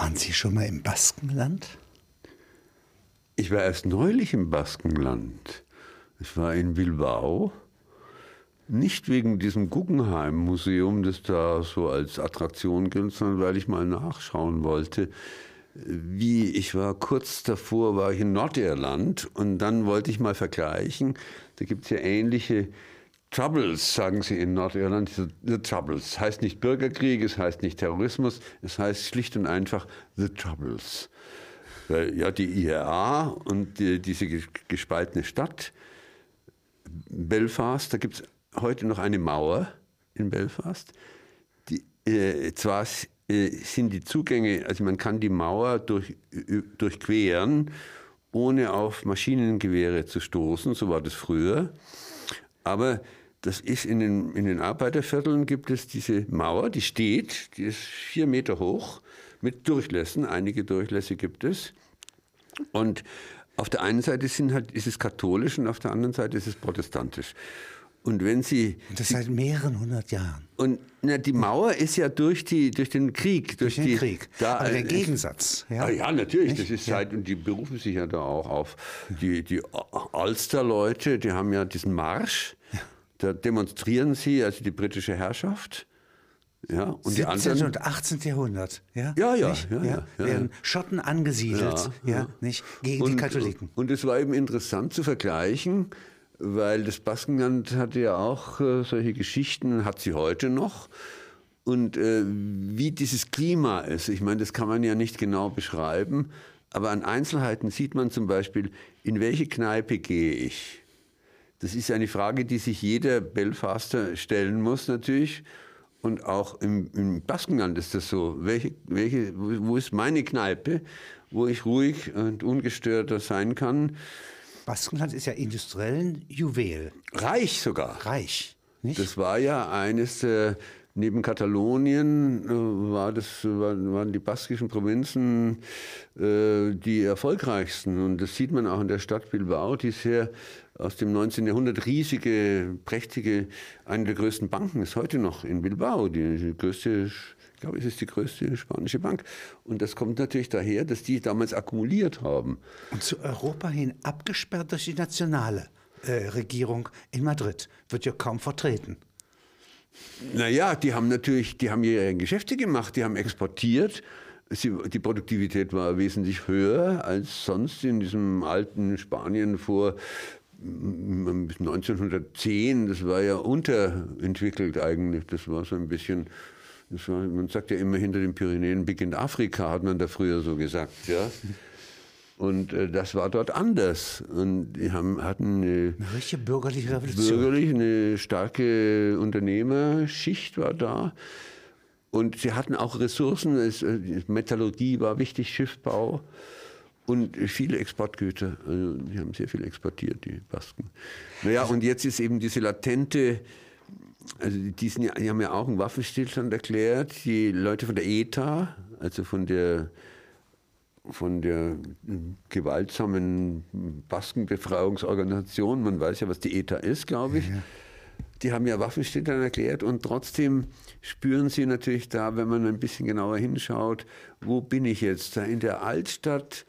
Waren Sie schon mal im Baskenland? Ich war erst neulich im Baskenland. Ich war in Bilbao. Nicht wegen diesem Guggenheim-Museum, das da so als Attraktion gilt, sondern weil ich mal nachschauen wollte, wie ich war kurz davor, war ich in Nordirland und dann wollte ich mal vergleichen. Da gibt es ja ähnliche Troubles, sagen sie in Nordirland. The Troubles. Heißt nicht Bürgerkrieg, es heißt nicht Terrorismus, es heißt schlicht und einfach The Troubles. Weil ja die IRA und die, diese gespaltene Stadt, Belfast, da gibt es heute noch eine Mauer in Belfast. Die, äh, zwar äh, sind die Zugänge, also man kann die Mauer durch, durchqueren, ohne auf Maschinengewehre zu stoßen, so war das früher. Aber das ist in den, in den Arbeitervierteln gibt es diese Mauer, die steht, die ist vier Meter hoch, mit Durchlässen, einige Durchlässe gibt es. Und auf der einen Seite sind halt, ist es katholisch und auf der anderen Seite ist es protestantisch. Und wenn Sie. Und das seit mehreren hundert Jahren. Und na, die Mauer ist ja durch, die, durch den Krieg. Durch, durch den die, Krieg. Da, Aber der Gegensatz. Ja, ah, ja natürlich. Nicht? Das ist seit, und die berufen sich ja da auch auf. Die, die Ulster-Leute, die haben ja diesen Marsch. Da demonstrieren sie, also die britische Herrschaft. Ja, und 17. die anderen, und 18. Jahrhundert, ja? Ja, ja, ja, ja, Werden Schotten angesiedelt, ja, ja, nicht? Gegen und, die Katholiken. Und es war eben interessant zu vergleichen, weil das Baskenland hatte ja auch äh, solche Geschichten, hat sie heute noch. Und äh, wie dieses Klima ist, ich meine, das kann man ja nicht genau beschreiben, aber an Einzelheiten sieht man zum Beispiel, in welche Kneipe gehe ich. Das ist eine Frage, die sich jeder Belfaster stellen muss natürlich. Und auch im, im Baskenland ist das so. Welche, welche, wo ist meine Kneipe, wo ich ruhig und ungestörter sein kann? Baskenland ist ja industriell ein Juwel. Reich sogar. Reich. Nicht? Das war ja eines der, neben Katalonien äh, war das, waren die baskischen Provinzen äh, die erfolgreichsten. Und das sieht man auch in der Stadt Bilbao, die sehr aus dem 19. Jahrhundert riesige, prächtige, eine der größten Banken ist heute noch in Bilbao, die größte ich glaube, es ist die größte spanische Bank. Und das kommt natürlich daher, dass die damals akkumuliert haben. Und zu Europa hin abgesperrt durch die nationale äh, Regierung in Madrid. Wird ja kaum vertreten. Naja, die haben natürlich, die haben ihre Geschäfte gemacht, die haben exportiert. Sie, die Produktivität war wesentlich höher als sonst in diesem alten Spanien vor 1910. Das war ja unterentwickelt eigentlich. Das war so ein bisschen war, man sagt ja immer, hinter den Pyrenäen beginnt Afrika, hat man da früher so gesagt. Ja? Und äh, das war dort anders. Und die haben, hatten eine, eine richtige bürgerliche Revolution. Bürgerlich, eine starke Unternehmerschicht war da. Und sie hatten auch Ressourcen. Es, äh, Metallurgie war wichtig, Schiffbau und viele Exportgüter. Also die haben sehr viel exportiert, die Basken. Naja, und jetzt ist eben diese latente also die, sind ja, die haben ja auch einen Waffenstillstand erklärt. Die Leute von der ETA, also von der von der gewaltsamen Baskenbefreiungsorganisation, man weiß ja, was die ETA ist, glaube ich, ja. die haben ja Waffenstillstand erklärt und trotzdem spüren sie natürlich da, wenn man ein bisschen genauer hinschaut, wo bin ich jetzt? Da in der Altstadt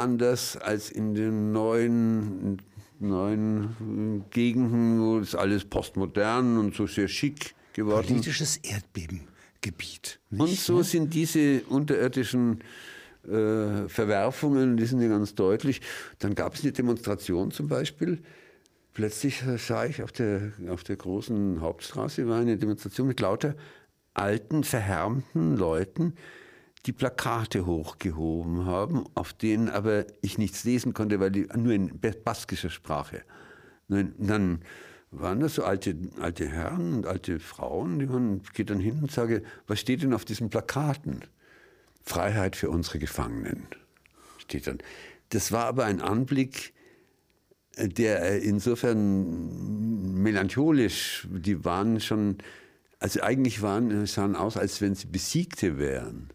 anders als in den neuen neuen Gegenden, wo ist alles postmodern und so sehr schick geworden. Politisches Erdbebengebiet. Nicht? Und so sind diese unterirdischen äh, Verwerfungen, die sind ja ganz deutlich. Dann gab es eine Demonstration zum Beispiel. Plötzlich sah ich auf der, auf der großen Hauptstraße war eine Demonstration mit lauter alten, verhärmten Leuten, die Plakate hochgehoben haben, auf denen aber ich nichts lesen konnte, weil die nur in baskischer Sprache. Dann waren das so alte, alte Herren und alte Frauen, die man geht dann hin und sage, was steht denn auf diesen Plakaten? Freiheit für unsere Gefangenen steht dann. Das war aber ein Anblick, der insofern melancholisch, die waren schon, also eigentlich waren, sahen aus, als wenn sie Besiegte wären.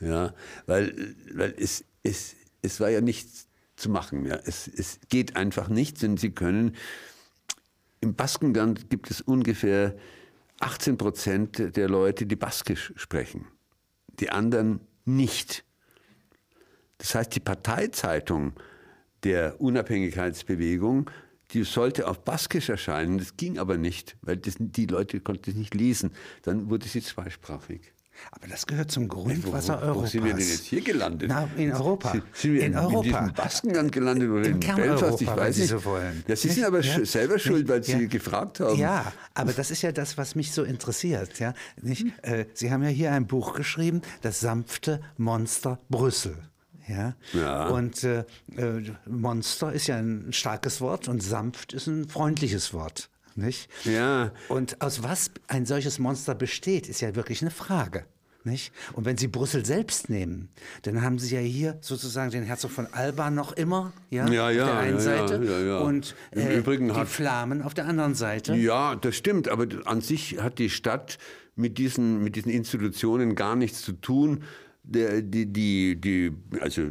Ja, weil, weil es, es, es war ja nichts zu machen. Ja. Es, es geht einfach nicht, denn sie können. Im Baskenland gibt es ungefähr 18 Prozent der Leute, die Baskisch sprechen. Die anderen nicht. Das heißt, die Parteizeitung der Unabhängigkeitsbewegung, die sollte auf Baskisch erscheinen. Das ging aber nicht, weil das, die Leute konnten es nicht lesen. Dann wurde sie zweisprachig. Aber das gehört zum Grundwasser wo, wo, Europas. Wo sind wir denn jetzt hier gelandet? Na, in Europa. Sind, sind wir in, in, Europa. in Baskenland gelandet oder in in, Belfast? Ich weiß Sie nicht. so wollen. Ja, Sie sind aber Ja. selber schuld, weil Sie Ja. gefragt haben. Ja, aber das ist ja das, was mich so interessiert. Ja? Nicht? Hm. Äh, Sie haben ja hier ein Buch geschrieben, Das sanfte Monster Brüssel. Ja? Ja. Und äh, äh, Monster ist ja ein starkes Wort und sanft ist ein freundliches Wort. Nicht? Ja. Und aus was ein solches Monster besteht, ist ja wirklich eine Frage. Nicht? Und wenn Sie Brüssel selbst nehmen, dann haben Sie ja hier sozusagen den Herzog von Alba noch immer ja, Ja, auf ja, der einen ja, Seite und äh, die hat- Flamen auf der anderen Seite. Ja, das stimmt, aber an sich hat die Stadt mit diesen, mit diesen Institutionen gar nichts zu tun. Die, die, die, also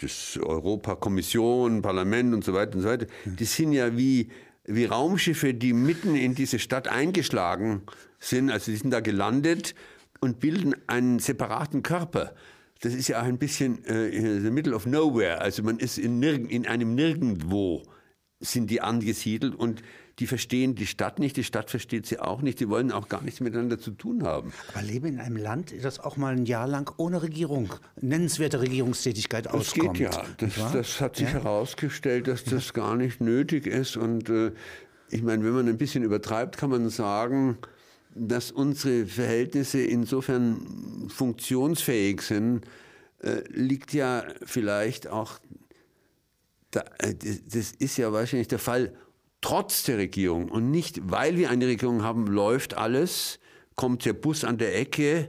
das Europakommission, Parlament und so weiter und so weiter, die sind ja wie, wie Raumschiffe, die mitten in diese Stadt eingeschlagen sind. Also die sind da gelandet und bilden einen separaten Körper. Das ist ja auch ein bisschen äh, in the middle of nowhere. Also man ist in, nirg in einem Nirgendwo sind die angesiedelt und die verstehen die Stadt nicht, die Stadt versteht sie auch nicht, die wollen auch gar nichts miteinander zu tun haben. Aber leben in einem Land, das auch mal ein Jahr lang ohne Regierung, nennenswerte Regierungstätigkeit Das auskommt. geht ja. Das, das hat sich Ja? herausgestellt, dass das gar nicht nötig ist. Und äh, ich meine, wenn man ein bisschen übertreibt, kann man sagen, dass unsere Verhältnisse insofern funktionsfähig sind, äh, liegt ja vielleicht auch, da, äh, das- das ist ja wahrscheinlich der Fall, trotz der Regierung und nicht, weil wir eine Regierung haben, läuft alles, kommt der Bus an der Ecke.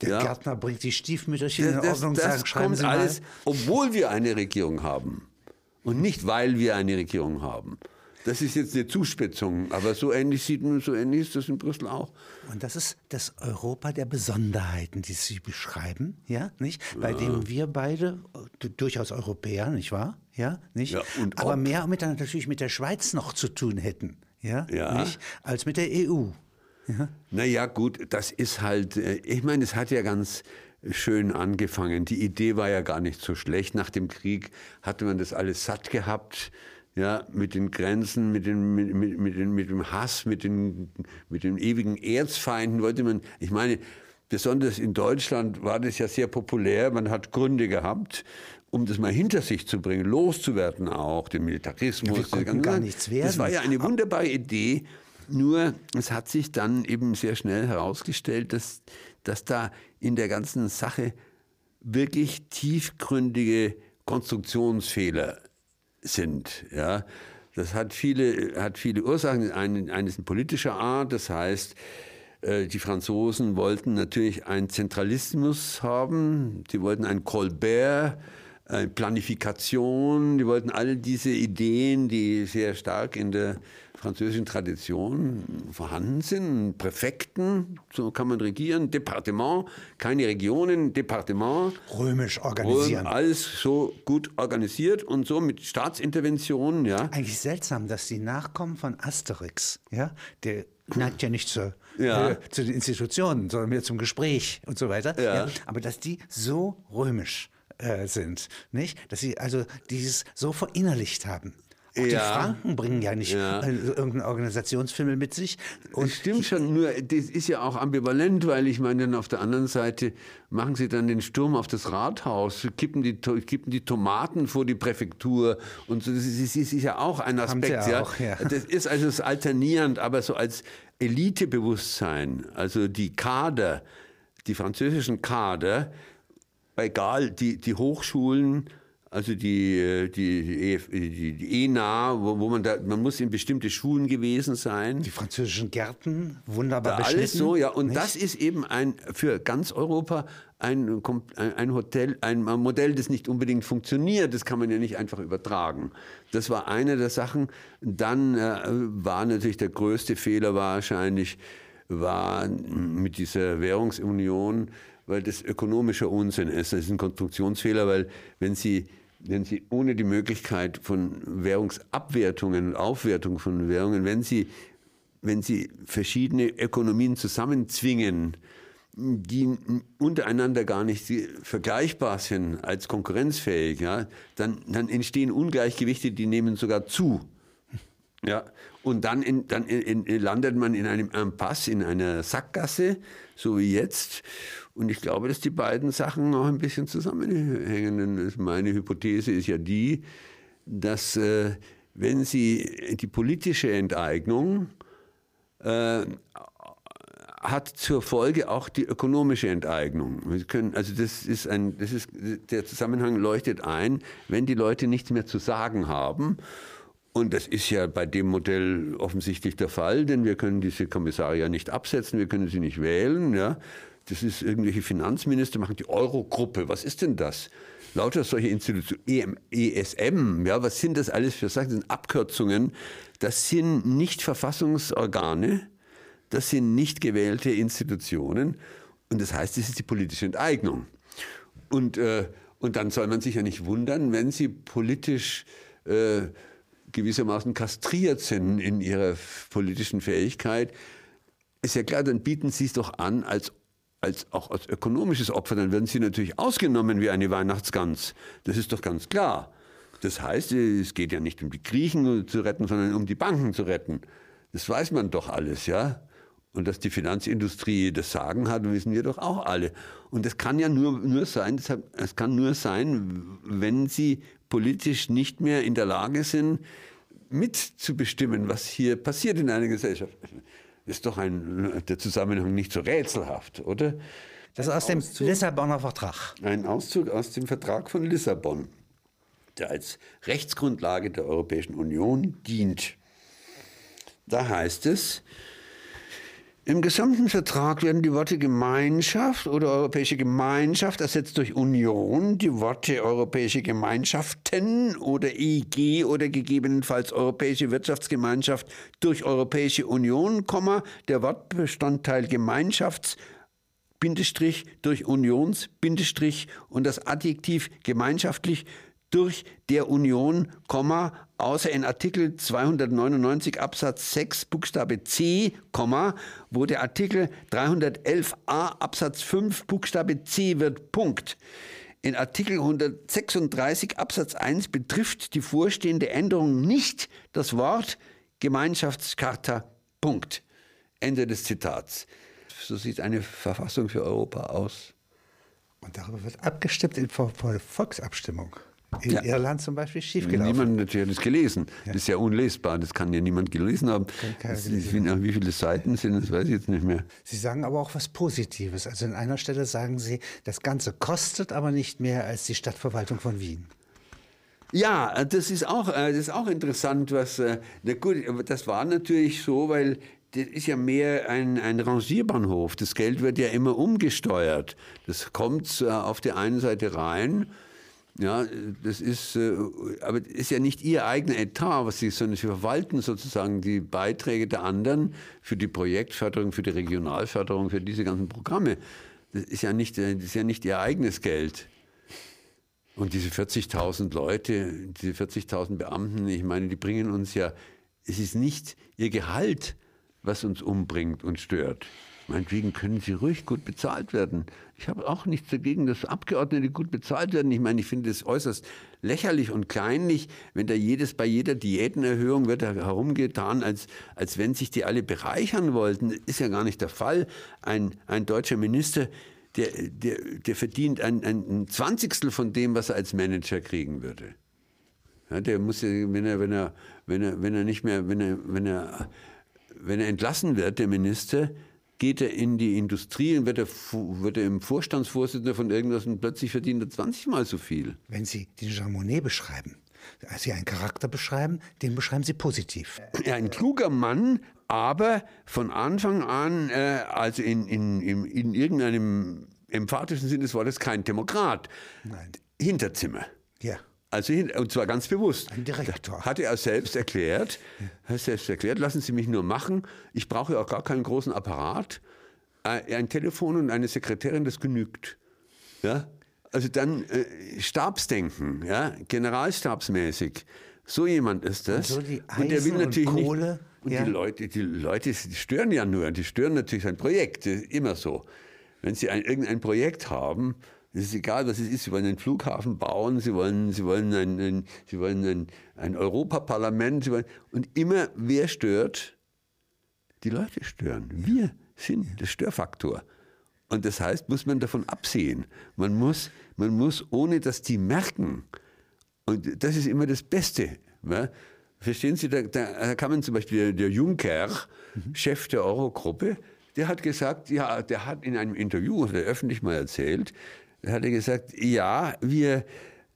Der ja. Gärtner bringt die Stiefmütterchen in Das, das, Ordnung, das schreiben kommt alles, obwohl wir eine Regierung haben. Und nicht, weil wir eine Regierung haben. Das ist jetzt eine Zuspitzung, aber so ähnlich, sieht man, so ähnlich ist das in Brüssel auch. Und das ist das Europa der Besonderheiten, die Sie beschreiben, ja, nicht? Bei dem wir beide durchaus Europäer, nicht wahr? Ja, nicht? Ja, und Aber ob. mehr mit, natürlich mit der Schweiz noch zu tun hätten, ja, Ja. nicht? Als mit der EU. Naja, gut, das ist halt, äh, ich meine, es hat ja ganz schön angefangen. Die Idee war ja gar nicht so schlecht. Nach dem Krieg hatte man das alles satt gehabt. Ja, mit den Grenzen, mit, den, mit, mit, mit, den, mit dem Hass, mit den, mit den ewigen Erzfeinden wollte man, ich meine, besonders in Deutschland war das ja sehr populär. Man hat Gründe gehabt, um das mal hinter sich zu bringen, loszuwerden auch, den Militarismus. Ja, wir konnten gar nichts Das werden. war ja eine wunderbare Idee. Nur es hat sich dann eben sehr schnell herausgestellt, dass, dass da in der ganzen Sache wirklich tiefgründige Konstruktionsfehler sind. Ja? Das hat viele, hat viele Ursachen. Ein, eines ist politischer Art, das heißt, äh, die Franzosen wollten natürlich einen Zentralismus haben, die wollten ein Colbert, eine Planifikation, die wollten all diese Ideen, die sehr stark in der französischen Tradition vorhanden sind. Präfekten, so kann man regieren, Departement, keine Regionen, Departement. Römisch organisieren. alles so gut organisiert und so mit Staatsinterventionen, ja. Eigentlich seltsam, dass die Nachkommen von Asterix, ja, der neigt ja nicht zur, Ja. äh, zu den Institutionen, sondern mehr zum Gespräch und so weiter. Ja. aber dass die so römisch äh, sind, nicht? Dass sie also dieses so verinnerlicht haben. Auch die Ja. Franken bringen ja nicht Ja. äh, irgendeinen Organisationsfimmel mit sich. Und Das stimmt schon, nur das ist ja auch ambivalent, weil ich meine, dann auf der anderen Seite machen sie dann den Sturm auf das Rathaus, kippen die, kippen die Tomaten vor die Präfektur und so. Das ist, ist ja auch ein Aspekt. ja. auch, ja. Das ist also das alternierend, aber so als Elitebewusstsein, also die Kader, die französischen Kader, egal, die, die Hochschulen, also die, äh, die, die, EF die, die ENA, wo, wo man da, man muss in bestimmte Schulen gewesen sein. die französischen Gärten, wunderbar Da alles so, ja. Und nicht? das ist eben ein, für ganz Europa ein ein Hotel, ein Modell, das nicht unbedingt funktioniert. Das kann man ja nicht einfach übertragen. Das war eine der Sachen. Dann äh, war natürlich der größte Fehler wahrscheinlich, war mit dieser Währungsunion, weil das ökonomischer Unsinn ist. Das ist ein Konstruktionsfehler, weil wenn Sie wenn Sie ohne die Möglichkeit von Währungsabwertungen und Aufwertung von Währungen, wenn Sie wenn Sie verschiedene Ökonomien zusammenzwingen, die untereinander gar nicht vergleichbar sind als konkurrenzfähig, ja, dann, dann entstehen Ungleichgewichte, die nehmen sogar zu. Ja, und dann, in, dann in, in, landet man in einem Impasse, in einer Sackgasse, so wie jetzt. Und ich glaube, dass die beiden Sachen auch ein bisschen zusammenhängen. Meine Hypothese ist ja die, dass äh, wenn Sie die politische Enteignung äh, hat zur Folge auch die ökonomische Enteignung. Wir können, also das ist ein, das ist, der Zusammenhang leuchtet ein, wenn die Leute nichts mehr zu sagen haben. Und das ist ja bei dem Modell offensichtlich der Fall, denn wir können diese Kommissare ja nicht absetzen, wir können sie nicht wählen. Ja. Das ist irgendwelche Finanzminister machen die Eurogruppe. Was ist denn das? Lauter solche Institutionen, ESM, ja, was sind das alles für Sachen? Das sind Abkürzungen. Das sind nicht Verfassungsorgane, das sind nicht gewählte Institutionen. Und das heißt, das ist die politische Enteignung. Und, äh, und dann soll man sich ja nicht wundern, wenn sie politisch äh, gewissermaßen kastriert sind in ihrer politischen Fähigkeit. Ist ja klar, dann bieten sie es doch an als als, auch als ökonomisches Opfer, dann werden sie natürlich ausgenommen wie eine Weihnachtsgans. Das ist doch ganz klar. Das heißt, es geht ja nicht um die Griechen zu retten, sondern um die Banken zu retten. Das weiß man doch alles, ja. Und dass die Finanzindustrie das Sagen hat, wissen wir doch auch alle. Und das kann ja nur, nur sein, es kann nur sein, wenn sie politisch nicht mehr in der Lage sind, mitzubestimmen, was hier passiert in einer Gesellschaft. Ist doch ein, der Zusammenhang nicht so rätselhaft, oder? Das ist aus dem Auszug, Lissabonner Vertrag. Ein Auszug aus dem Vertrag von Lissabon, der als Rechtsgrundlage der Europäischen Union dient. Da heißt es, im gesamten Vertrag werden die Worte Gemeinschaft oder Europäische Gemeinschaft ersetzt durch Union, die Worte Europäische Gemeinschaften oder EG oder gegebenenfalls Europäische Wirtschaftsgemeinschaft durch Europäische Union, der Wortbestandteil Gemeinschafts Bindestrich durch Unions Bindestrich und das Adjektiv gemeinschaftlich durch der Union, außer in Artikel 299 Absatz 6 Buchstabe C, wo der Artikel 311a Absatz 5 Buchstabe C wird Punkt. In Artikel 136 Absatz 1 betrifft die vorstehende Änderung nicht das Wort Gemeinschaftscharta. Punkt. Ende des Zitats. So sieht eine Verfassung für Europa aus. Und darüber wird abgestimmt in Volksabstimmung in ja. Irland zum Beispiel schiefgelaufen. Niemand hat das gelesen. Ja. Das ist ja unlesbar. Das kann ja niemand gelesen haben. Gelesen haben. Wie viele Seiten sind das, weiß ich jetzt nicht mehr. Sie sagen aber auch was Positives. Also an einer Stelle sagen Sie, das Ganze kostet aber nicht mehr als die Stadtverwaltung von Wien. Ja, das ist auch, äh, das ist auch interessant, was, äh, na gut, das war natürlich so, weil das ist ja mehr ein, ein Rangierbahnhof. Das Geld wird ja immer umgesteuert. Das kommt äh, auf der einen Seite rein ja, das ist, äh, aber das ist ja nicht ihr eigener Etat, was sie, sondern sie verwalten sozusagen die Beiträge der anderen für die Projektförderung, für die Regionalförderung, für diese ganzen Programme. Das ist ja nicht, äh, das ist ja nicht ihr eigenes Geld. Und diese 40.000 Leute, diese 40.000 Beamten, ich meine, die bringen uns ja, es ist nicht ihr Gehalt, was uns umbringt und stört. Meinetwegen können sie ruhig gut bezahlt werden. Ich habe auch nichts dagegen, dass Abgeordnete gut bezahlt werden. Ich meine, ich finde es äußerst lächerlich und kleinlich, wenn da jedes bei jeder Diätenerhöhung wird da herumgetan, als, als wenn sich die alle bereichern wollten. Ist ja gar nicht der Fall. Ein, ein deutscher Minister, der, der, der verdient ein, ein Zwanzigstel von dem, was er als Manager kriegen würde. Ja, der muss wenn er, wenn er, wenn er, wenn er nicht mehr, wenn er, wenn er, wenn er entlassen wird, der Minister, geht er in die Industrie und wird er, wird er im Vorstandsvorsitzender von irgendwas und plötzlich verdient er 20 Mal so viel. Wenn Sie den Jean Monnet beschreiben, als Sie einen Charakter beschreiben, den beschreiben Sie positiv. Ja, ein kluger Mann, aber von Anfang an, äh, also in, in, in, in irgendeinem emphatischen Sinne des Wortes, kein Demokrat. Nein. Hinterzimmer. Ja. Also, und zwar ganz bewusst. Ein Direktor. Hat er selbst erklärt, hat selbst erklärt, lassen Sie mich nur machen. Ich brauche auch gar keinen großen Apparat. Äh, ein Telefon und eine Sekretärin, das genügt. Ja? Also dann äh, Stabsdenken, ja? generalstabsmäßig. So jemand ist das. Und, so die und der will natürlich und Kohle, nicht. Und ja. die Leute, die Leute die stören ja nur. Die stören natürlich sein Projekt. Immer so. wenn Sie ein, irgendein Projekt haben, es ist egal, was es ist. Sie wollen einen Flughafen bauen, Sie wollen, Sie wollen ein, ein Sie wollen ein, ein Europaparlament. Sie wollen, und immer, wer stört? Die Leute stören. Wir sind der Störfaktor. Und das heißt, muss man davon absehen. Man muss, man muss, ohne dass die merken, und das ist immer das Beste. Ja? Verstehen Sie, da, da, kann man zum Beispiel, der Juncker, mhm. Chef der Eurogruppe, der hat gesagt, ja, der hat in einem Interview, der öffentlich mal erzählt, hat er gesagt, ja, wir,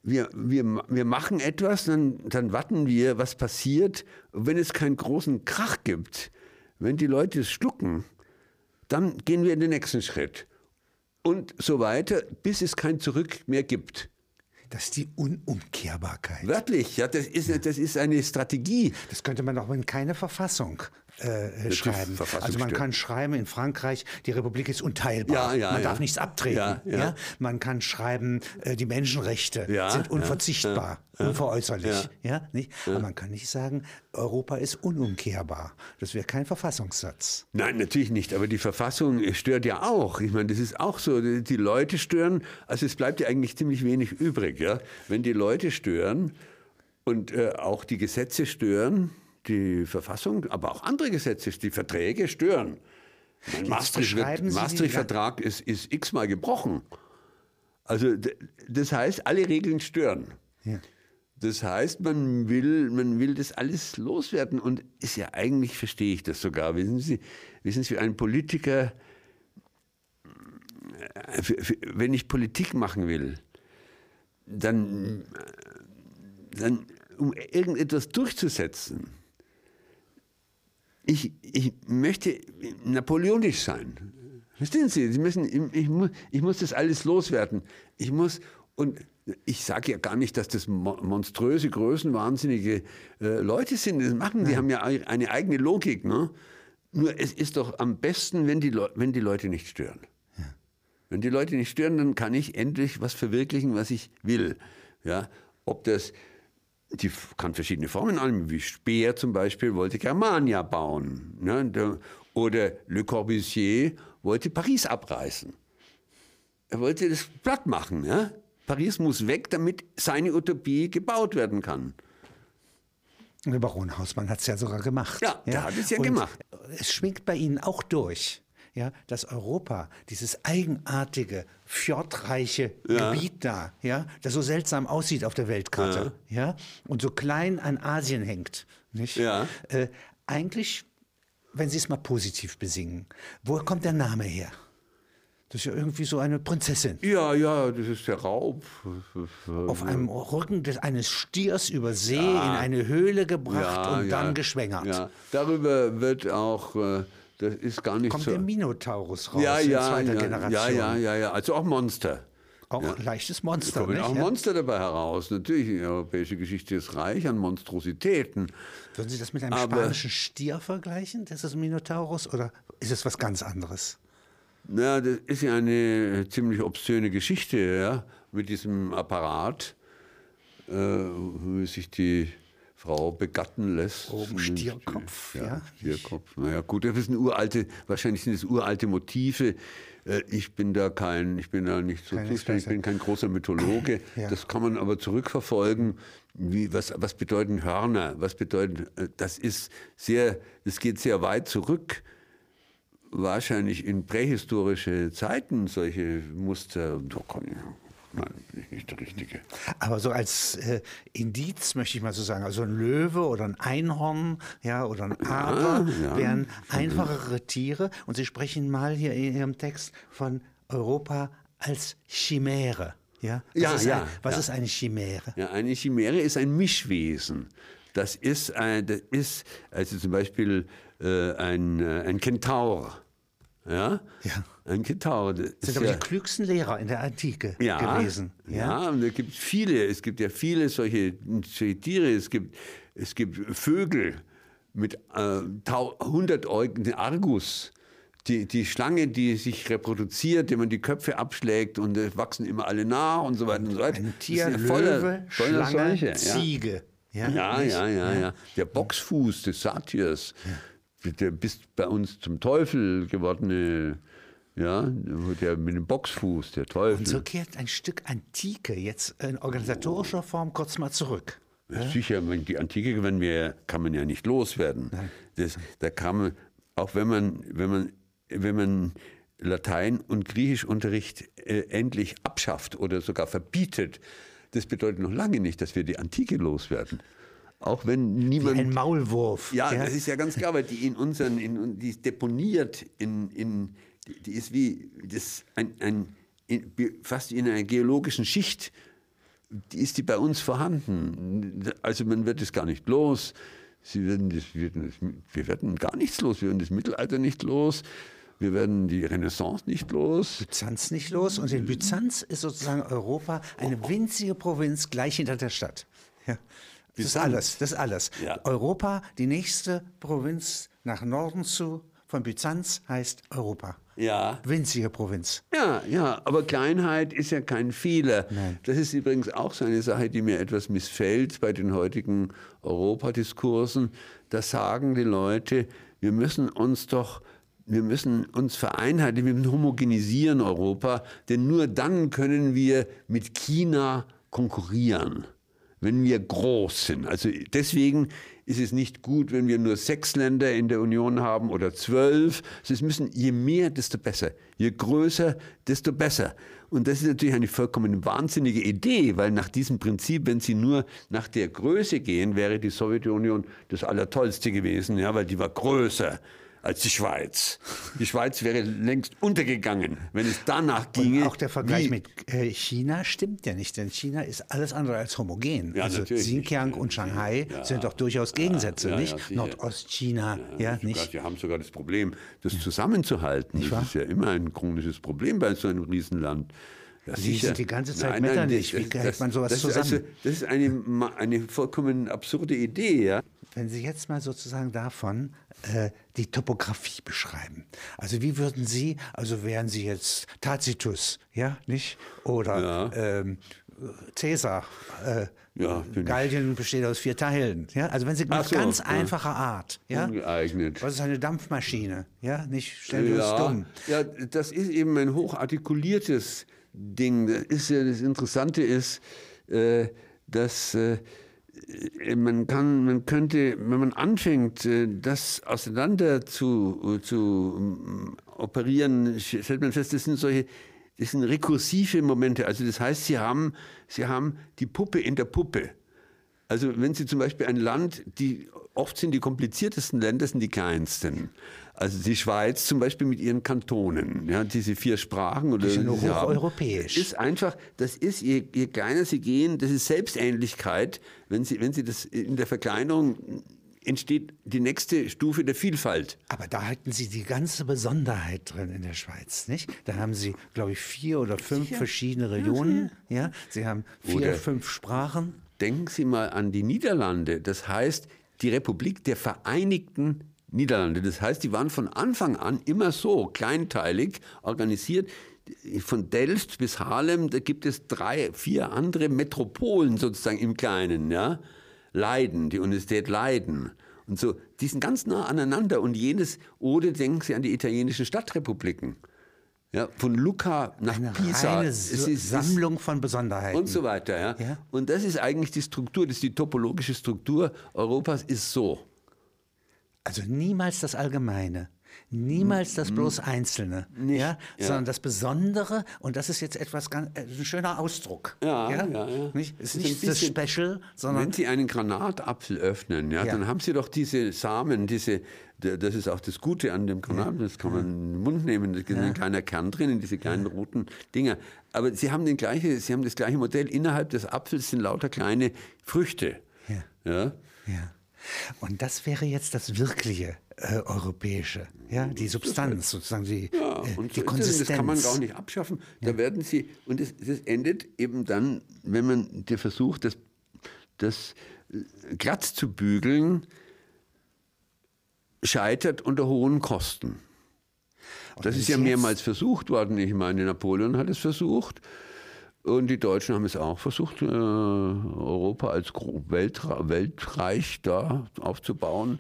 wir, wir, wir machen etwas, dann, dann warten wir, was passiert. Und wenn es keinen großen Krach gibt, wenn die Leute es schlucken, dann gehen wir in den nächsten Schritt. Und so weiter, bis es kein Zurück mehr gibt. Das ist die Unumkehrbarkeit. Wörtlich, ja, das ist, das ist eine Strategie. Das könnte man auch in keine Verfassung äh, schreiben. Also man kann schreiben in Frankreich, die Republik ist unteilbar. Ja, ja, man ja. darf nichts abtreten. Ja, Man kann schreiben, äh, die Menschenrechte sind unverzichtbar, unveräußerlich. Ja. nicht? Aber man kann nicht sagen, Europa ist unumkehrbar. Das wäre kein Verfassungssatz. Nein, natürlich nicht. Aber die Verfassung stört ja auch. Ich meine, das ist auch so. Die Leute stören. Also es bleibt ja eigentlich ziemlich wenig übrig. Ja? Wenn die Leute stören und äh, auch die Gesetze stören, die Verfassung, aber auch andere Gesetze, die Verträge stören. Maastricht-Vertrag ist, ist x-mal gebrochen. Also das heißt, alle Regeln stören. Ja. Das heißt, man will, man will das alles loswerden und ist ja eigentlich, verstehe ich das sogar. Wissen Sie, wissen Sie, ein Politiker, äh, wenn ich Politik machen will, dann, dann um irgendetwas durchzusetzen, ich, ich möchte napoleonisch sein. Verstehen Sie? Sie müssen, ich, muss, ich muss das alles loswerden. Ich muss, und ich sage ja gar nicht, dass das monströse, größenwahnsinnige äh, Leute sind. Das machen, die haben ja eine eigene Logik. Ne? Nur es ist doch am besten, wenn die, wenn die Leute nicht stören. Ja. Wenn die Leute nicht stören, dann kann ich endlich was verwirklichen, was ich will. Ja? Ob das die kann verschiedene Formen annehmen, wie Speer zum Beispiel wollte Germania bauen. Ne? Oder Le Corbusier wollte Paris abreißen. Er wollte das platt machen. Ja? Paris muss weg, damit seine Utopie gebaut werden kann. Der Baron Hausmann hat es ja sogar gemacht. Ja, ja? der hat es ja Und gemacht. Es schwingt bei Ihnen auch durch ja, dass Europa, dieses eigenartige, fjordreiche ja. Gebiet da, ja, das so seltsam aussieht auf der Weltkarte, ja, ja und so klein an Asien hängt, nicht? Ja. Äh, eigentlich, wenn Sie es mal positiv besingen, woher kommt der Name her? Das ist ja irgendwie so eine Prinzessin. Ja, ja, das ist der Raub. Auf einem Rücken des, eines Stiers über See ja. in eine Höhle gebracht ja, und dann geschwängert. Ja. Darüber wird auch äh, das ist gar nicht Kommt so. der Minotaurus raus ja, ja, in zweiter ja, Generation. Ja, ja, ja, ja. Also auch Monster. Auch ja. leichtes Monster. Da kommen auch Monster dabei heraus. Natürlich, die europäische Geschichte ist reich an Monstrositäten. Würden Sie das mit einem Aber, spanischen Stier vergleichen, das ist ein Minotaurus, oder ist es was ganz anderes? Na, das ist ja eine ziemlich obszöne Geschichte, ja, mit diesem Apparat, äh, wie sich die Frau begatten lässt. Oben Stierkopf, ja. ja. Stierkopf, naja gut, das sind uralte, wahrscheinlich sind es uralte Motive. Äh, ich bin da kein, ich bin da nicht so Keine zuständig, ich bin kein großer Mythologe. Ja. Das kann man aber zurückverfolgen. Wie, was, was bedeuten Hörner? Was bedeuten, äh, das ist sehr, das geht sehr weit zurück wahrscheinlich in prähistorische Zeiten solche Muster. Nein, bin ich nicht der Richtige. Aber so als äh, Indiz möchte ich mal so sagen, also ein Löwe oder ein Einhorn ja, oder ein Adler ja, ja. wären einfachere Tiere. Und Sie sprechen mal hier in Ihrem Text von Europa als Chimäre. Ja, was, ja, ist, ja, ein, was ja. ist eine Chimäre? Ja, eine Chimäre ist ein Mischwesen. Das ist, ein, das ist also zum Beispiel äh, ein, äh, ein Kentaur. Ja? ja. Ein Kentaur. Das sind aber ja, die klügsten Lehrer in der Antike ja, gewesen. Ja, ja, und es gibt viele. Es gibt ja viele solche, solche Tiere. Es gibt, es gibt Vögel mit äh, 100 Augen, Argus. Die, die Schlange, die sich reproduziert, dem man die Köpfe abschlägt und es wachsen immer alle nach und so weiter und so weiter. Ein Tier, ja voller, voller Schlange, solche, Ziege. Ja, ja, ja, ja, ja, Der Boxfuß des Satirs. Der bis bei uns zum Teufel gewordene ja, der mit dem Boxfuß, der Teufel. Und so kehrt ein Stück Antike jetzt in organisatorischer Form kurz mal zurück. Ja? Sicher, die Antike wenn wir, kann man ja nicht loswerden. Das, da kann man, auch wenn man, wenn man, wenn man Latein- und Griechischunterricht äh, endlich abschafft oder sogar verbietet, das bedeutet noch lange nicht, dass wir die Antike loswerden. Auch wenn niemand. Wie ein Maulwurf. Ja, ja, das ist ja ganz klar, weil die in unseren, in, die ist deponiert in, in die, die ist wie das ein, ein in, fast in einer geologischen Schicht, die ist die bei uns vorhanden. Also man wird es gar nicht los. Sie werden das, wir, werden gar nichts los. Wir werden das Mittelalter nicht los. Wir werden die Renaissance nicht los. Byzanz nicht los. Und in Byzanz ist sozusagen Europa eine winzige Provinz gleich hinter der Stadt. Ja. Das ist alles. Das ist alles. Ja. Europa, die nächste Provinz nach Norden zu von Byzanz heißt Europa. Ja. Winzige Provinz. Ja, ja, aber Kleinheit ist ja kein Fehler. Nein. Das ist übrigens auch so eine Sache, die mir etwas missfällt bei den heutigen Europadiskursen. Da sagen die Leute, wir müssen uns doch wir müssen uns vereinheitlichen, wir müssen homogenisieren Europa, denn nur dann können wir mit China konkurrieren, wenn wir groß sind. Also deswegen ist es nicht gut, wenn wir nur sechs Länder in der Union haben oder zwölf. Es müssen je mehr, desto besser. Je größer, desto besser. Und das ist natürlich eine vollkommen wahnsinnige Idee, weil nach diesem Prinzip, wenn Sie nur nach der Größe gehen, wäre die Sowjetunion das Allertollste gewesen, ja, weil die war größer als die Schweiz. Die Schweiz wäre längst untergegangen, wenn es danach ginge. Und auch der Vergleich mit äh, China stimmt ja nicht, denn China ist alles andere als homogen. Ja, also Xinjiang und Shanghai ja, sind doch durchaus Gegensätze, ja, nicht? Nordostchina, ja, nicht? Sogar, wir haben sogar das Problem, das zusammenzuhalten. Das ist ja immer ein chronisches Problem bei so einem Riesenland. Ja, Sie sind die ganze Zeit nein, nein, nicht. Wie hält man sowas das zusammen? Also, das ist eine, eine vollkommen absurde Idee. Ja? Wenn Sie jetzt mal sozusagen davon äh, die Topografie beschreiben. Also wie würden Sie, also wären Sie jetzt Tacitus, ja, nicht? Oder ja. Ähm, Cäsar. Äh, ja, Gallien besteht aus vier Teilen. Ja? Also wenn Sie mit so, ganz ja. einfacher Art. Ja? Ungeeignet. Was ist eine Dampfmaschine? Ja, nicht stellen wir ja, uns dumm. Ja, das ist eben ein hochartikuliertes Ding. Das, ist ja, das Interessante ist, äh, dass äh, man kann, man könnte, wenn man anfängt, äh, das auseinander zu, zu ähm, operieren, stellt man fest, das sind solche, das sind rekursive Momente. Also das heißt, Sie haben, Sie haben die Puppe in der Puppe. Also wenn Sie zum Beispiel ein Land, die oft sind die kompliziertesten Länder, sind die kleinsten. Also die Schweiz zum Beispiel mit ihren Kantonen, ja, diese vier Sprachen oder ja nur hocheuropäisch. Ist einfach, das ist je, je kleiner sie gehen, das ist Selbstähnlichkeit. Wenn sie, wenn sie das in der Verkleinerung entsteht die nächste Stufe der Vielfalt. Aber da halten Sie die ganze Besonderheit drin in der Schweiz, nicht? Da haben Sie, glaube ich, vier oder fünf Sicher? verschiedene Regionen. Ja, Sie haben vier, oder fünf Sprachen. Denken Sie mal an die Niederlande. Das heißt, die Republik der Vereinigten Niederlande. Das heißt, die waren von Anfang an immer so kleinteilig organisiert. Von Delft bis Haarlem, da gibt es drei, vier andere Metropolen sozusagen im Kleinen. Ja? Leiden, die Universität Leiden. Und so, die sind ganz nah aneinander. Und jenes, oder denken Sie an die italienischen Stadtrepubliken. Ja, von Lucca nach Eine Pisa. Reine es ist, Sammlung von Besonderheiten. Und so weiter. Ja? ja? Und das ist eigentlich die Struktur, das ist die topologische Struktur Europas, ist so. Also niemals das Allgemeine. Niemals das bloß Einzelne, Nicht, ja, ja, sondern das Besondere und das ist jetzt etwas ganz, äh, ein schöner Ausdruck. Ja, ja, ja. ja. Nicht, ist nicht das Special, sondern wenn Sie einen Granatapfel öffnen, ja, ja, dann haben Sie doch diese Samen, diese, das ist auch das Gute an dem Granat, das kann man in den Mund nehmen, da ist ein kleiner Kern drin, in diese kleinen roten Dinger. Aber Sie haben, den gleiche, Sie haben das gleiche Modell, innerhalb des Apfels sind lauter kleine Früchte. Ja. ja. Ja. Und das wäre jetzt das wirkliche äh, europäische, ja, die Substanz sozusagen, die, ja, äh, und die Konsistenz. Das kann man gar nicht abschaffen. Da werden sie, und das, das, endet eben dann, wenn man der versucht, das, das äh, glatt zu bügeln, scheitert unter hohen Kosten. das ist ja mehrmals versucht worden. Ich meine, Napoleon hat es versucht. Und die Deutschen haben es auch versucht, äh, Europa als Weltreich da aufzubauen.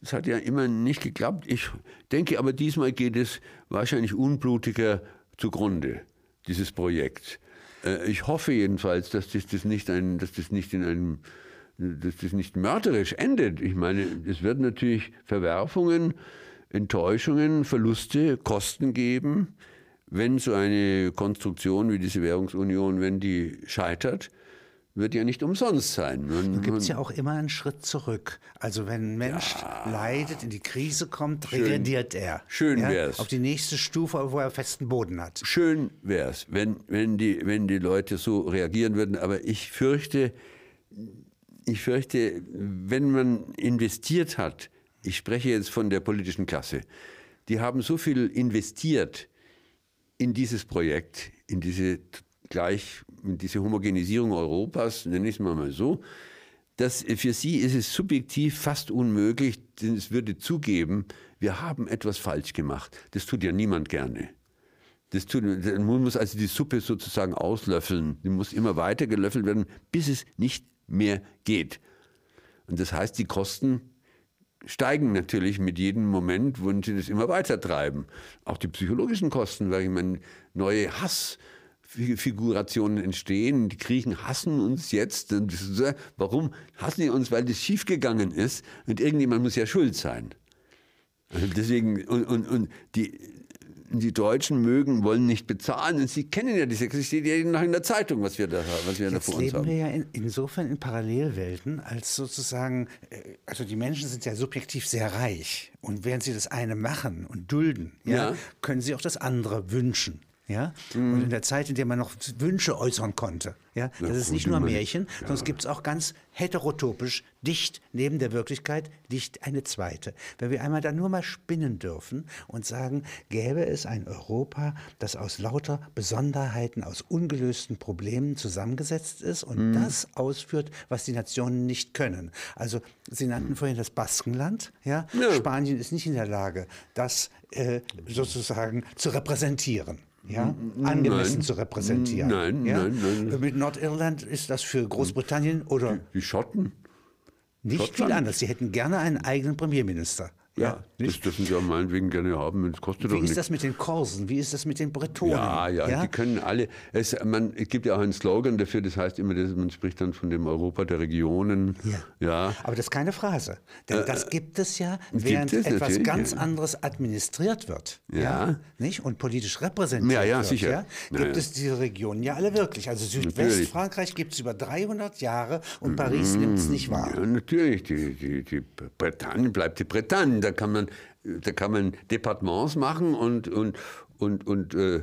Das hat ja immer nicht geklappt. Ich denke aber, diesmal geht es wahrscheinlich unblutiger zugrunde, dieses Projekt. Äh, ich hoffe jedenfalls, dass das, das, nicht, ein, dass das nicht in einem dass das nicht mörderisch endet. Ich meine, es wird natürlich Verwerfungen, Enttäuschungen, Verluste, Kosten geben, wenn so eine Konstruktion wie diese Währungsunion, wenn die scheitert wird ja nicht umsonst sein. Man, gibt es ja auch immer einen Schritt zurück. Also wenn ein Mensch ja, leidet, in die Krise kommt, regrediert er. Schön ja, wär's. Auf die nächste Stufe, wo er festen Boden hat. Schön wär's, wenn, wenn, die, wenn die Leute so reagieren würden. Aber ich fürchte, ich fürchte, wenn man investiert hat, ich spreche jetzt von der politischen Klasse, die haben so viel investiert in dieses Projekt, in diese gleich diese Homogenisierung Europas, nenne ich es mal so, dass für sie ist es subjektiv fast unmöglich, denn es würde zugeben, wir haben etwas falsch gemacht. Das tut ja niemand gerne. Das tut, man muss also die Suppe sozusagen auslöffeln. Die muss immer weiter gelöffelt werden, bis es nicht mehr geht. Und das heißt, die Kosten steigen natürlich mit jedem Moment, wo sie das immer weiter treiben. Auch die psychologischen Kosten, weil ich meine, neue Hass, Figurationen entstehen. Die Griechen hassen uns jetzt. Warum hassen die uns? Weil das schiefgegangen ist und irgendjemand muss ja schuld sein. Also deswegen, und, und, und die, die Deutschen mögen, wollen nicht bezahlen und sie kennen ja diese, es steht ja noch in der Zeitung, was wir da, was wir Jetzt da vor uns haben. leben wir ja in, insofern in Parallelwelten, als sozusagen, äh, also die Menschen sind ja subjektiv sehr reich und während sie das eine machen und dulden, ja, ja. können sie auch das andere wünschen. Ja? Mhm. Und in der Zeit, in der man noch Wünsche äußern konnte. Ja? Das ja, ist nicht nur Märchen, ja. sondern es gibt es auch ganz heterotopisch, dicht neben der Wirklichkeit, dicht eine zweite. Wenn wir einmal da nur mal spinnen dürfen und sagen, gäbe es ein Europa, das aus lauter Besonderheiten, aus ungelösten Problemen zusammengesetzt ist und mhm. das ausführt, was die Nationen nicht können. Also Sie nannten mhm. vorhin das Baskenland. Ja? ja? Spanien ist nicht in der Lage, das äh, sozusagen zu repräsentieren ja, angemessen nein, zu repräsentieren. Nein, ja? nein, nein. Mit Nordirland ist das für Großbritannien oder? Die, die Schotten. Nicht Schottland. viel anders. Sie hätten gerne einen eigenen Premierminister. Ja, ja das dürfen Sie auch meinetwegen gerne haben. Das kostet Wie doch nichts. Ist das mit den Korsen? Wie ist das mit den Bretonen? Ja, ja, ja? die können alle. Es, man, es gibt ja auch einen Slogan dafür, das heißt immer, dass man spricht dann von dem Europa der Regionen. Ja. ja. Aber das ist keine Phrase. Denn äh, das gibt es ja, während es etwas ganz ja. anderes administriert wird. Ja. ja. Nicht? Und politisch repräsentiert ja, ja, wird. Sicher. Ja, gibt es diese Regionen ja alle wirklich. Also Südwestfrankreich gibt es über 300 Jahre und Paris mm, nimmt es nicht wahr. Ja, natürlich. Die, die, die Bretagne bleibt die Bretagne. Da kann man da kann man Departements machen und, und, und, und äh,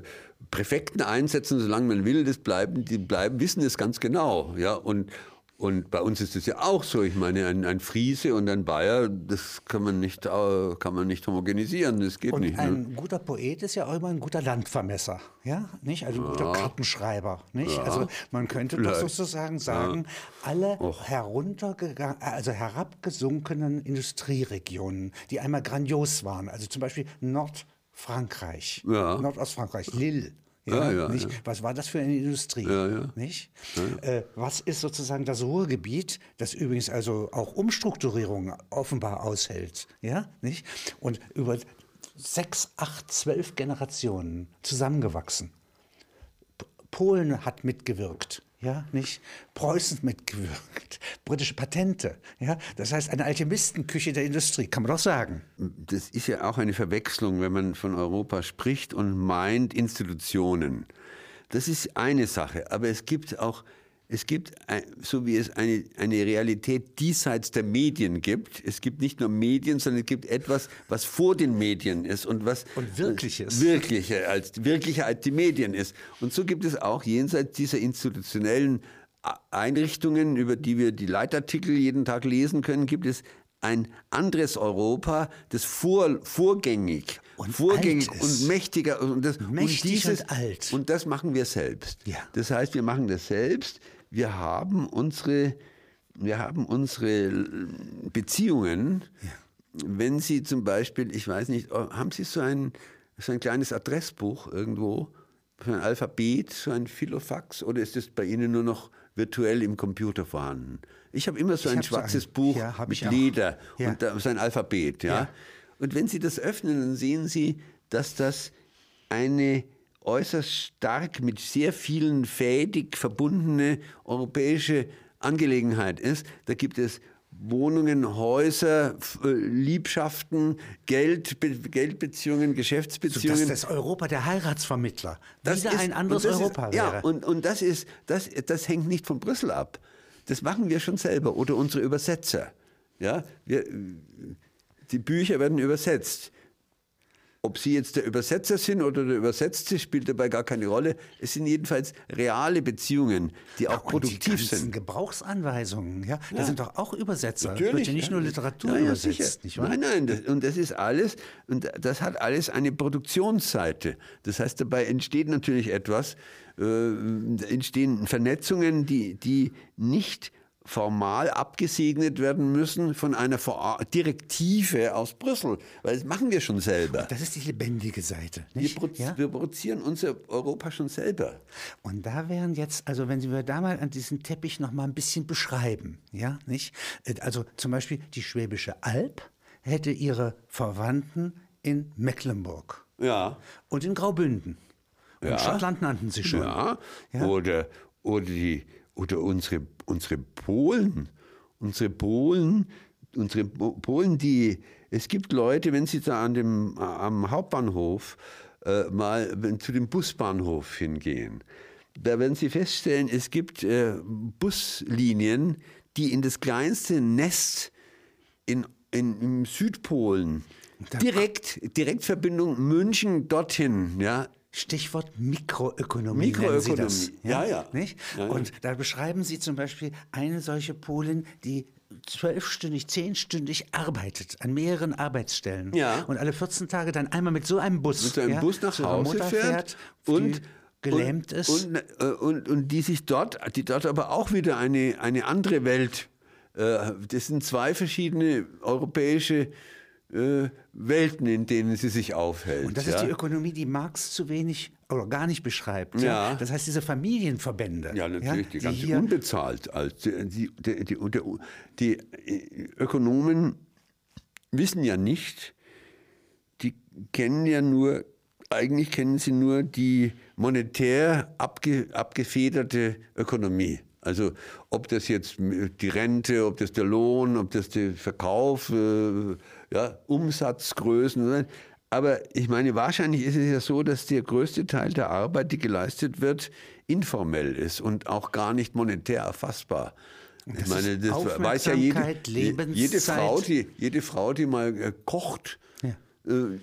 Präfekten einsetzen, solange man will, das bleiben, die bleiben, wissen es ganz genau. Ja? Und, und bei uns ist es ja auch so. Ich meine, ein, ein Friese und ein Bayer, das kann man nicht, äh, kann man nicht homogenisieren. Das geht und nicht. Ein ne? guter Poet ist ja auch immer ein guter Landvermesser, ja, nicht? Also ein guter ja. Kartenschreiber, nicht? Ja. Also man könnte doch sozusagen sagen, ja. alle heruntergegangen, also herabgesunkenen Industrieregionen, die einmal grandios waren, also zum Beispiel Nordfrankreich, Nordostfrankreich, Lille. Ja, ja, nicht? Ja. Was war das für eine Industrie? Nicht? Äh, was ist sozusagen das Ruhrgebiet, das übrigens also auch Umstrukturierungen offenbar aushält? Ja, nicht? Und über sechs, acht, zwölf Generationen zusammengewachsen. Polen hat mitgewirkt ja, nicht? Preußen mitgewirkt, britische Patente, ja, das heißt eine Alchemistenküche der Industrie, kann man doch sagen. Das ist ja auch eine Verwechslung, wenn man von Europa spricht und meint Institutionen. Das ist eine Sache, aber es gibt auch es gibt, so wie es eine, eine Realität diesseits der Medien gibt, es gibt nicht nur Medien, sondern es gibt etwas, was vor den Medien ist und was und wirkliches. wirklicher als wirklicher als die Medien ist. Und so gibt es auch jenseits dieser institutionellen Einrichtungen, über die wir die Leitartikel jeden Tag lesen können, gibt es ein anderes Europa, das vor, vorgängig, und vorgängig und mächtiger und das Mächtig und, dieses, und alt. Und das machen wir selbst. Ja. Das heißt, wir machen das selbst wir haben unsere, wir haben unsere Beziehungen, ja. wenn Sie zum Beispiel, ich weiß nicht, oh, haben Sie so ein, so ein kleines Adressbuch irgendwo? für ein Alphabet, so ein Philofax, oder ist es bei Ihnen nur noch virtuell im Computer vorhanden? Ich habe immer so Ich ein hab so schwarzes ein- Buch ja, mit. Leder Ja. und da ist ein Alphabet, ja? Ja. Und wenn Sie das öffnen, dann sehen Sie, dass das eine äußerst stark mit sehr vielen fädig verbundene europäische Angelegenheit ist. Da gibt es Wohnungen, Häuser, äh, Liebschaften, Geld, Be Geldbeziehungen, Das Geschäftsbeziehungen. ist das Europa der Heiratsvermittler. Wieder ist- ein anderes das Europa ist, wäre. Ja, und, und das, ist, das, das hängt nicht von Brüssel ab. Das machen wir schon selber oder unsere Übersetzer. Ja, wir, die Bücher werden übersetzt. Ob Sie jetzt der Übersetzer sind oder der Übersetzte, spielt dabei gar keine Rolle. Es sind jedenfalls reale Beziehungen, die auch und produktiv die ganzen sind. Gebrauchsanweisungen, ja, da sind doch auch Übersetzer. Natürlich, Wird ja nicht ja. nur Literatur Ja, ja, übersetzt, sicher. nicht wahr? Nein, nein, das, und das ist alles, und das hat alles eine Produktionsseite. Das heißt, dabei entsteht natürlich etwas, äh, entstehen Vernetzungen, die, die nicht formal abgesegnet werden müssen von einer Direktive aus Brüssel, weil das machen wir schon selber. Das ist die lebendige Seite. Wir, Nicht? pro Ja? wir produzieren unser Europa schon selber. Und da wären jetzt, also wenn wir da mal an diesen Teppich noch mal ein bisschen beschreiben, ja, nicht? Äh, Also zum Beispiel die Schwäbische Alb hätte ihre Verwandten in Mecklenburg Ja. und in Graubünden. Und Ja. Schottland nannten sie schon. Ja, Ja. Oder, oder, die, oder unsere, unsere Polen, unsere Polen, unsere Po- Polen, die, es gibt Leute, wenn sie da an dem, am Hauptbahnhof äh, mal wenn, zu dem Busbahnhof hingehen, da werden sie feststellen, es gibt äh, Buslinien, die in das kleinste Nest in, in, im Südpolen direkt, Direktverbindung München dorthin, ja, Stichwort Mikroökonomie. nennen Sie das, Mikroökonomie, ja, ja. Nicht? Ja, ja. Und da beschreiben Sie zum Beispiel eine solche Polin, die zwölfstündig, zehnstündig arbeitet an mehreren Arbeitsstellen Ja. und alle 14 Tage dann einmal mit so einem Bus, mit seinem ja, Bus nach Hause Mutter fährt, die und gelähmt und, ist. und, äh, und, und die sich dort, die dort aber auch wieder eine, eine andere Welt, äh, das sind zwei verschiedene europäische äh, Welten, in denen sie sich aufhält. Und das ja? ist die Ökonomie, die Marx zu wenig oder gar nicht beschreibt. Ja. Das heißt, diese Familienverbände. Ja, natürlich, die ganze hier, unbezahlt. Die, die, die, die, die, die Ökonomen wissen ja nicht, die kennen ja nur, eigentlich kennen sie nur die monetär abge, abgefederte Ökonomie. Also ob das jetzt die Rente, ob das der Lohn, ob das der Verkauf, äh, ja, Umsatzgrößen. Aber ich meine, wahrscheinlich ist es ja so, dass der größte Teil der Arbeit, die geleistet wird, informell ist und auch gar nicht monetär erfassbar. Ich das meine, ist das weiß ja jede, jede. Frau, die, jede Frau, die mal äh, kocht, Ja. äh,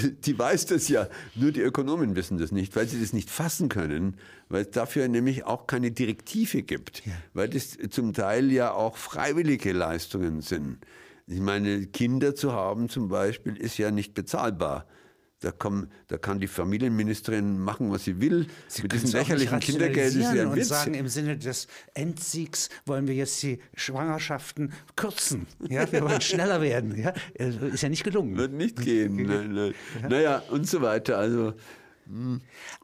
die, weiß das ja. Nur die Ökonomen wissen das nicht, weil sie das nicht fassen können, weil es dafür nämlich auch keine Direktive gibt, weil das zum Teil ja auch freiwillige Leistungen sind. Ich meine, Kinder zu haben zum Beispiel ist ja nicht bezahlbar. Da, kommen, da kann die Familienministerin machen, was sie will. Sie Mit können diesem lächerlichen Kindergeld ist ja ein und Witz. sagen, im Sinne des Endsiegs wollen wir jetzt die Schwangerschaften kürzen. Ja, wir wollen schneller werden. Ja, ist ja nicht gelungen. Wird nicht gehen. Nein, nein. Naja, und so weiter. Also,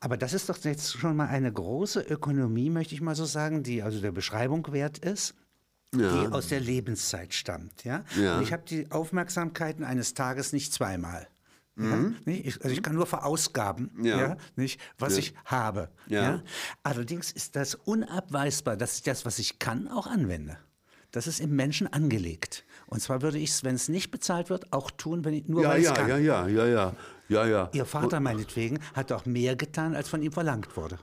Aber das ist doch jetzt schon mal eine große Ökonomie, möchte ich mal so sagen, die also der Beschreibung wert ist. Ja. Die aus der Lebenszeit stammt. Ja? Ja. Und ich habe die Aufmerksamkeiten eines Tages nicht zweimal. Ja? Nicht? Ich, also ich kann nur verausgaben, Mhm. Ja. ja. nicht, was Ja. ich habe. Ja. Allerdings ist das unabweisbar, dass ich das, was ich kann, auch anwende. Das ist im Menschen angelegt. Und zwar würde ich es, wenn es nicht bezahlt wird, auch tun, wenn ich, nur ja, weil ja, kann. ja, ja, ja, ja, ja, ja. Ihr Vater meinetwegen hat auch mehr getan, als von ihm verlangt wurde.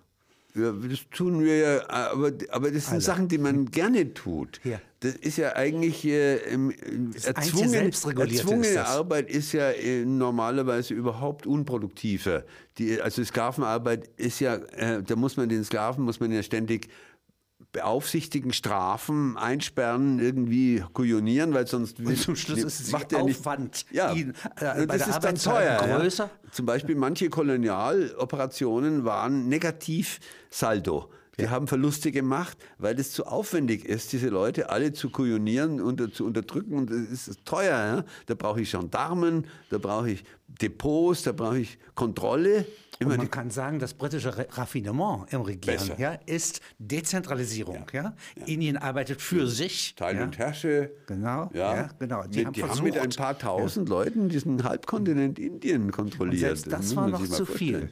Ja, das tun wir ja, aber, aber das sind Alle. Sachen, die man gerne tut. Ja. Das ist ja eigentlich äh, einzige erzwungen, erzwungene ist. Arbeit ist ja äh, normalerweise überhaupt unproduktiver. Die, also Sklavenarbeit ist ja, äh, da muss man den Sklaven muss man ja ständig beaufsichtigen, strafen, einsperren, irgendwie kujonieren, weil sonst Und zum Schluss ist es macht der er nicht. Aufwand, Ja, ihn, äh, das der ist dann teuer. größer. Ja. Zum Beispiel manche Kolonialoperationen waren Negativsaldo. Die ja. haben Verluste gemacht, weil es zu aufwendig ist, diese Leute alle zu kujonieren und zu unterdrücken. Und es ist teuer. Ja? Da brauche ich Gendarmen, da brauche ich Depots, da brauche ich Kontrolle. Und man kann sagen, das britische Raffinement im Regieren ja, ist Dezentralisierung. Ja. ja. Indien arbeitet für sich. Teil und Herrsche. Genau. Ja. genau. Die, mit, haben, die haben, mit ein paar tausend Leuten diesen Halbkontinent Indien kontrolliert. Und selbst das, das war noch zu viel.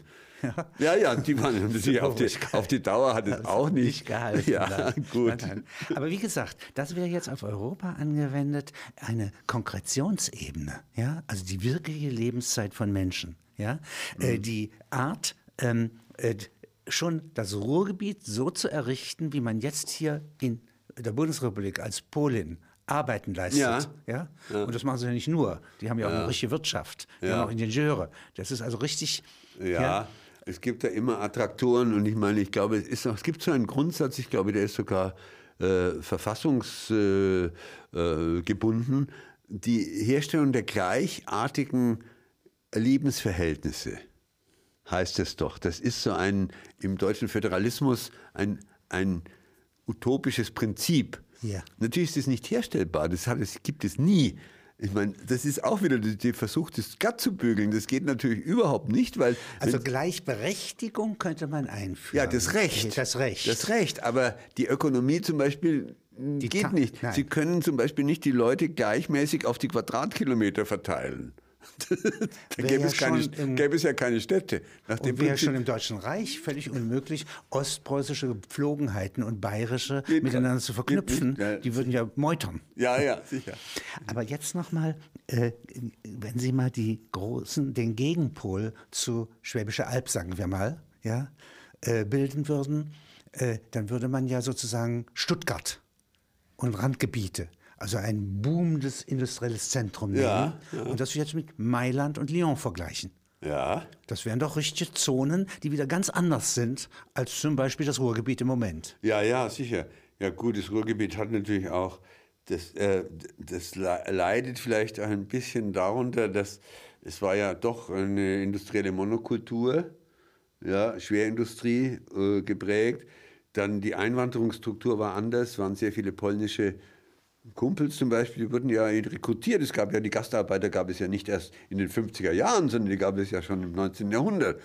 Ja, ja, die waren natürlich auf die, auf die Dauer hat es auch nicht, nicht gehalten. Ja, nein. gut. Nein, nein. Aber wie gesagt, das wäre jetzt auf Europa angewendet eine Konkretionsebene, ja, also die wirkliche Lebenszeit von Menschen, ja, äh, mhm. die Art ähm, äh, schon das Ruhrgebiet so zu errichten, wie man jetzt hier in der Bundesrepublik als Polin Arbeiten leistet. Ja. ja. Ja? Und das machen sie ja nicht nur. Die haben ja auch ja. eine richtige Wirtschaft. Die haben auch Ingenieure. Das ist also richtig. Ja. Es gibt da immer Attraktoren und ich meine, ich glaube, es, ist, es gibt so einen Grundsatz, ich glaube, der ist sogar äh, verfassungsgebunden, äh, äh, die Herstellung der gleichartigen Lebensverhältnisse heißt es doch. Das ist so ein im deutschen Föderalismus ein, ein utopisches Prinzip. Ja. Natürlich ist das nicht herstellbar, das, hat, das gibt es nie. Ich meine, das ist auch wieder der Versuch, das glatt zu bügeln. Das geht natürlich überhaupt nicht, weil. Also Gleichberechtigung könnte man einführen. Ja, das Recht. Das Recht. Das Recht. Aber die Ökonomie zum Beispiel die geht nicht. Nein. Sie können zum Beispiel nicht die Leute gleichmäßig auf die Quadratkilometer verteilen. da gäbe, ja es keine, im, gäbe, es ja keine Städte. Nach und wäre schon im Deutschen Reich völlig unmöglich, ostpreußische Gepflogenheiten und bayerische geht miteinander zu verknüpfen. Ja. Die würden ja meutern. Ja, ja, sicher. Aber jetzt nochmal, äh, wenn Sie mal die großen, den Gegenpol zu Schwäbische Alb, sagen wir mal, ja, äh, bilden würden, äh, dann würde man ja sozusagen Stuttgart und Randgebiete also ein boomendes industrielles Zentrum nehmen ja, ja. und das jetzt mit Mailand und Lyon vergleichen. Ja. Das wären doch richtige Zonen, die wieder ganz anders sind als zum Beispiel das Ruhrgebiet im Moment. Ja, ja, sicher. Ja gut, das Ruhrgebiet hat natürlich auch, das, äh, das leidet vielleicht ein bisschen darunter, dass es war ja doch eine industrielle Monokultur, ja, Schwerindustrie äh, geprägt. Dann die Einwanderungsstruktur war anders, waren sehr viele polnische Kumpels zum Beispiel, die wurden ja rekrutiert. Es gab ja die Gastarbeiter, gab es ja nicht erst in den 50er Jahren, sondern die gab es ja schon im 19. Jahrhundert.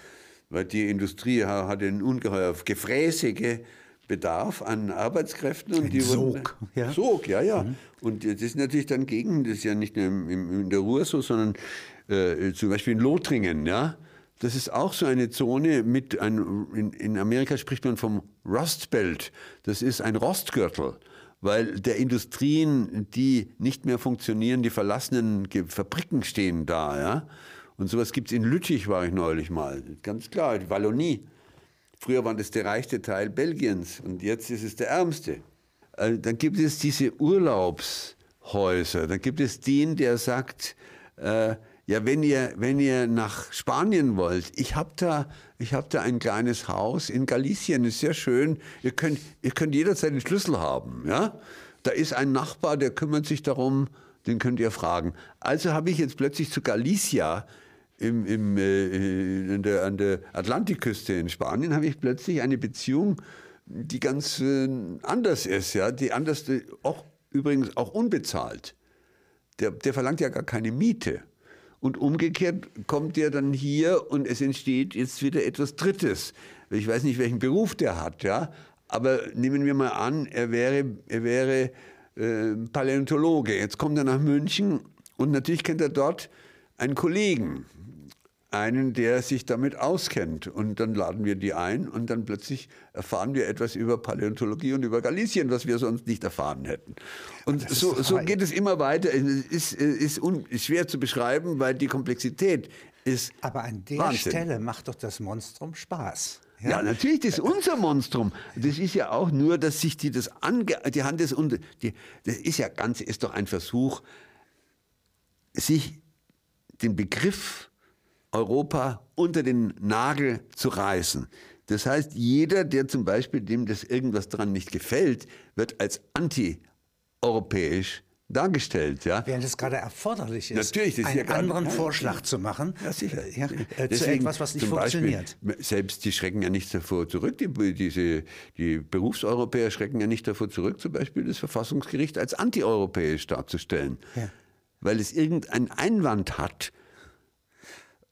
Weil die Industrie hatte einen ungeheuer gefräßige Bedarf an Arbeitskräften. Und die Sog. Wurden, ja. Sog, ja, ja. Mhm. Und das ist natürlich dann gegen, das ist ja nicht nur in der Ruhr so, sondern äh, zum Beispiel in Lothringen, ja. Das ist auch so eine Zone mit, ein, in, in Amerika spricht man vom Rust Belt. Das ist ein Rostgürtel weil der Industrien, die nicht mehr funktionieren, die verlassenen Fabriken stehen da. Ja? Und sowas gibt es in Lüttich, war ich neulich mal. Ganz klar, die Wallonie. Früher war das der reichste Teil Belgiens und jetzt ist es der ärmste. Äh, dann gibt es diese Urlaubshäuser. Dann gibt es den, der sagt, äh, ja, wenn ihr, wenn ihr nach Spanien wollt, ich habe da, hab da ein kleines Haus in Galicien, ist sehr schön. Ihr könnt, ihr könnt jederzeit den Schlüssel haben. Ja? Da ist ein Nachbar, der kümmert sich darum, den könnt ihr fragen. Also habe ich jetzt plötzlich zu Galicia im, im, äh, in der, an der Atlantikküste in Spanien, habe ich plötzlich eine Beziehung, die ganz äh, anders ist, ja, die anders, auch übrigens auch unbezahlt. Der, der verlangt ja gar keine Miete. Und umgekehrt kommt der dann hier und es entsteht jetzt wieder etwas Drittes. Ich weiß nicht, welchen Beruf der hat, ja. Aber nehmen wir mal an, er wäre, er wäre äh, Paläontologe. Jetzt kommt er nach München und natürlich kennt er dort einen Kollegen, einen, der sich damit auskennt. Und dann laden wir die ein und dann plötzlich erfahren wir etwas über Paläontologie und über Galicien, was wir sonst nicht erfahren hätten. Und so, so geht es immer weiter. Es ist, ist, ist schwer zu beschreiben, weil die Komplexität ist. Aber an der Wahnsinn. Stelle macht doch das Monstrum Spaß. Ja. ja, natürlich, das ist unser Monstrum. Das ist ja auch nur, dass sich die das ange die Hand ist und die, das ist ja ganz, ist doch ein Versuch, sich den Begriff Europa unter den Nagel zu reißen. Das heißt, jeder, der zum Beispiel dem das irgendwas dran nicht gefällt, wird als anti-europäisch dargestellt. Ja? Während es gerade erforderlich ist, Natürlich, das ist einen ja anderen ja, Vorschlag zu machen Ja, sicher. ja, äh, zu Deswegen etwas, was nicht funktioniert. Beispiel, selbst die schrecken ja nicht davor zurück, die, diese, die Berufseuropäer schrecken ja nicht davor zurück, zum Beispiel das Verfassungsgericht als antieuropäisch darzustellen. Ja. Weil es irgendeinen Einwand hat.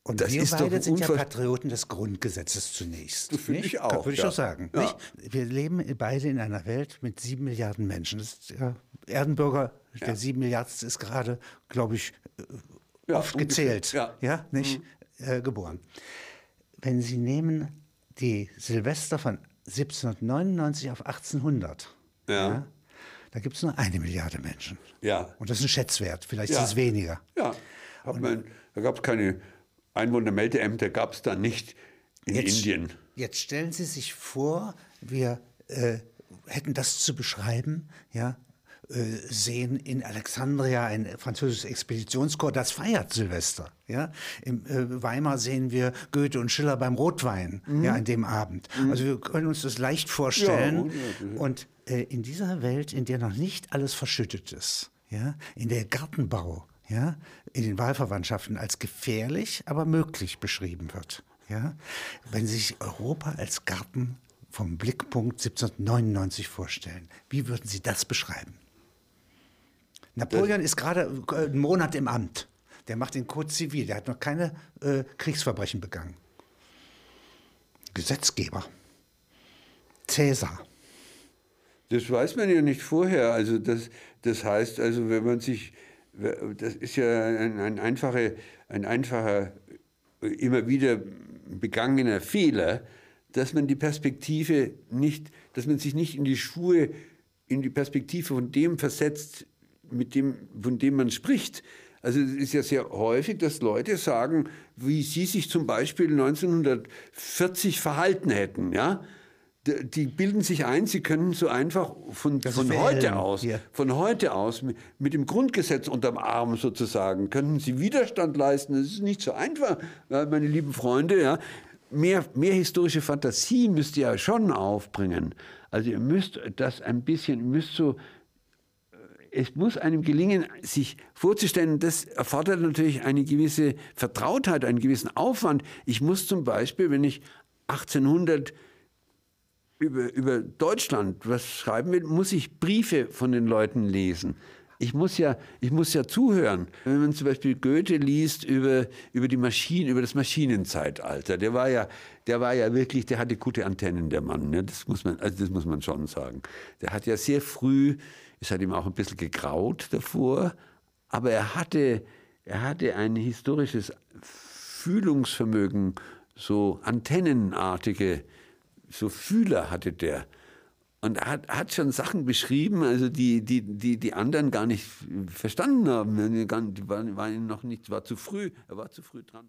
Und Das wir ist beide sind ja Patrioten des Grundgesetzes zunächst. Finde nicht? ich auch, Würde ich ja. doch sagen. Ja. Wir leben beide in einer Welt mit sieben Milliarden Menschen. Das ist, ja, Erdenbürger, der sieben Milliardste ist gerade, glaube ich, äh, oft gezählt. Ja. Mhm. Nicht äh, geboren. Wenn Sie nehmen die Silvester von 1799 auf 1800, Ja. da gibt es nur eine Milliarde Menschen. Ja. Und das ist ein Schätzwert. Vielleicht ist es weniger. Ja, hat man, da gab es keine Einwohnermeldeämter, gab es da nicht in Jetzt- Indien. Jetzt stellen Sie sich vor, wir äh, hätten das zu beschreiben, ja, äh, sehen in Alexandria ein französisches Expeditionskorps, das feiert Silvester. Ja? Im äh, Weimar sehen wir Goethe und Schiller beim Rotwein ja, an dem Abend. Also wir können uns das leicht vorstellen. Ja, Und äh, in dieser Welt, in der noch nicht alles verschüttet ist, ja, in der Gartenbau ja, in den Wahlverwandtschaften als gefährlich, aber möglich beschrieben wird. Ja? Wenn Sie sich Europa als Garten vom Blickpunkt 1799 vorstellen, wie würden Sie das beschreiben? Napoleon ist gerade äh, einen Monat im Amt. Der macht den Code zivil. Der hat noch keine äh, Kriegsverbrechen begangen. Gesetzgeber. Cäsar. Das weiß man ja nicht vorher. Also das, das heißt, also wenn man sich, das ist ja ein, ein, einfacher, ein einfacher, immer wieder begangener Fehler, dass man die Perspektive nicht, dass man sich nicht in die Schuhe, in die Perspektive von dem versetzt, mit dem, von dem man spricht. Also es ist ja sehr häufig, dass Leute sagen, wie sie sich zum Beispiel 1940 verhalten hätten, ja. Die bilden sich ein, sie können so einfach von, von heute aus, hier. von heute aus mit, dem Grundgesetz unterm Arm sozusagen, können sie Widerstand leisten. Das ist nicht so einfach, weil, meine lieben Freunde, ja. Mehr, mehr historische Fantasie müsst ihr ja schon aufbringen. Also ihr müsst das ein bisschen, müsst so es muss einem gelingen, sich vorzustellen, das erfordert natürlich eine gewisse Vertrautheit, einen gewissen Aufwand. Ich muss zum Beispiel, wenn ich 1800 über, über Deutschland was schreiben will, muss ich Briefe von den Leuten lesen. Ich muss ja, ich muss ja zuhören. Wenn man zum Beispiel Goethe liest über, über die Maschinen, über das Maschinenzeitalter, der war ja, der war ja wirklich, der hatte gute Antennen, der Mann. Ne? Das muss man, also das muss man schon sagen. Der hat ja sehr früh, es hat ihm auch ein bisschen gegraut davor, aber er hatte, er hatte ein historisches Fühlungsvermögen, so antennenartige, so Fühler hatte der. Und er hat, hat schon Sachen beschrieben, also die, die, die, die anderen gar nicht verstanden haben. Die waren, waren noch nicht, war zu früh, er war zu früh dran.